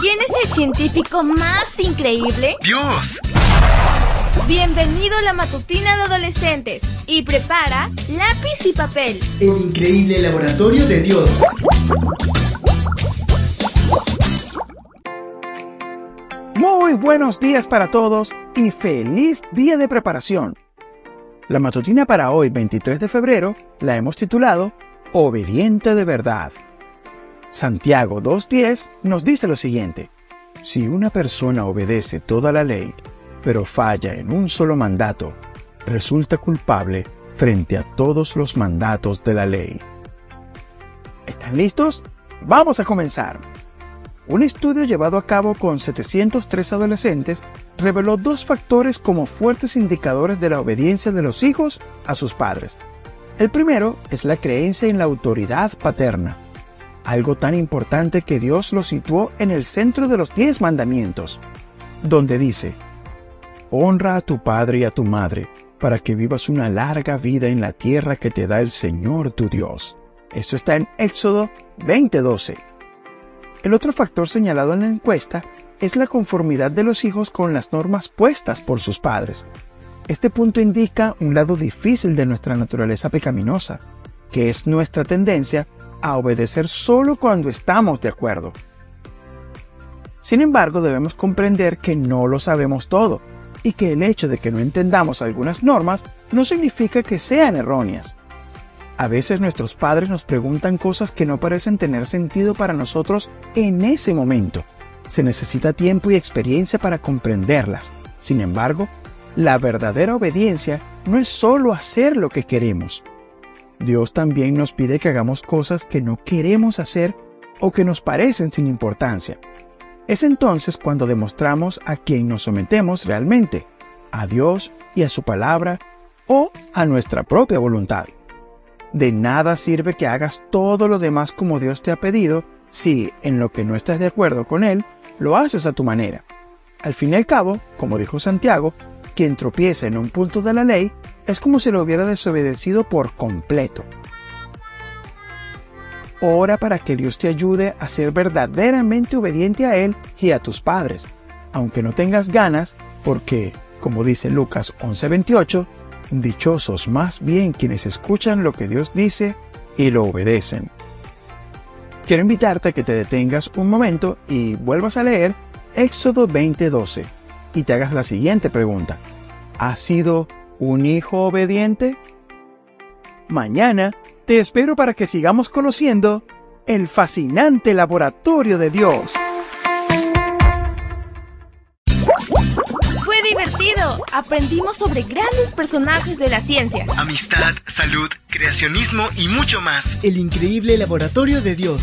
¿Quién es el científico más increíble? ¡Dios! Bienvenido a la matutina de adolescentes y prepara lápiz y papel. El increíble laboratorio de Dios. Muy buenos días para todos y feliz día de preparación. La matutina para hoy, 23 de febrero, la hemos titulado Obediente de verdad. Santiago 2.10 nos dice lo siguiente. Si una persona obedece toda la ley, pero falla en un solo mandato, resulta culpable frente a todos los mandatos de la ley. ¿Están listos? Vamos a comenzar. Un estudio llevado a cabo con 703 adolescentes reveló dos factores como fuertes indicadores de la obediencia de los hijos a sus padres. El primero es la creencia en la autoridad paterna, algo tan importante que Dios lo situó en el centro de los diez mandamientos, donde dice, Honra a tu padre y a tu madre, para que vivas una larga vida en la tierra que te da el Señor tu Dios. Esto está en Éxodo 20:12. El otro factor señalado en la encuesta es la conformidad de los hijos con las normas puestas por sus padres. Este punto indica un lado difícil de nuestra naturaleza pecaminosa, que es nuestra tendencia a obedecer solo cuando estamos de acuerdo. Sin embargo, debemos comprender que no lo sabemos todo y que el hecho de que no entendamos algunas normas no significa que sean erróneas. A veces nuestros padres nos preguntan cosas que no parecen tener sentido para nosotros en ese momento. Se necesita tiempo y experiencia para comprenderlas. Sin embargo, la verdadera obediencia no es solo hacer lo que queremos. Dios también nos pide que hagamos cosas que no queremos hacer o que nos parecen sin importancia. Es entonces cuando demostramos a quién nos sometemos realmente, a Dios y a su palabra o a nuestra propia voluntad. De nada sirve que hagas todo lo demás como Dios te ha pedido si, en lo que no estás de acuerdo con Él, lo haces a tu manera. Al fin y al cabo, como dijo Santiago, quien tropieza en un punto de la ley es como si lo hubiera desobedecido por completo. Ora para que Dios te ayude a ser verdaderamente obediente a Él y a tus padres, aunque no tengas ganas, porque, como dice Lucas 11:28, dichosos más bien quienes escuchan lo que Dios dice y lo obedecen. Quiero invitarte a que te detengas un momento y vuelvas a leer Éxodo 20:12 y te hagas la siguiente pregunta. ¿Has sido un hijo obediente? Mañana te espero para que sigamos conociendo el fascinante laboratorio de Dios. Fue divertido. Aprendimos sobre grandes personajes de la ciencia. Amistad, salud, creacionismo y mucho más. El increíble laboratorio de Dios.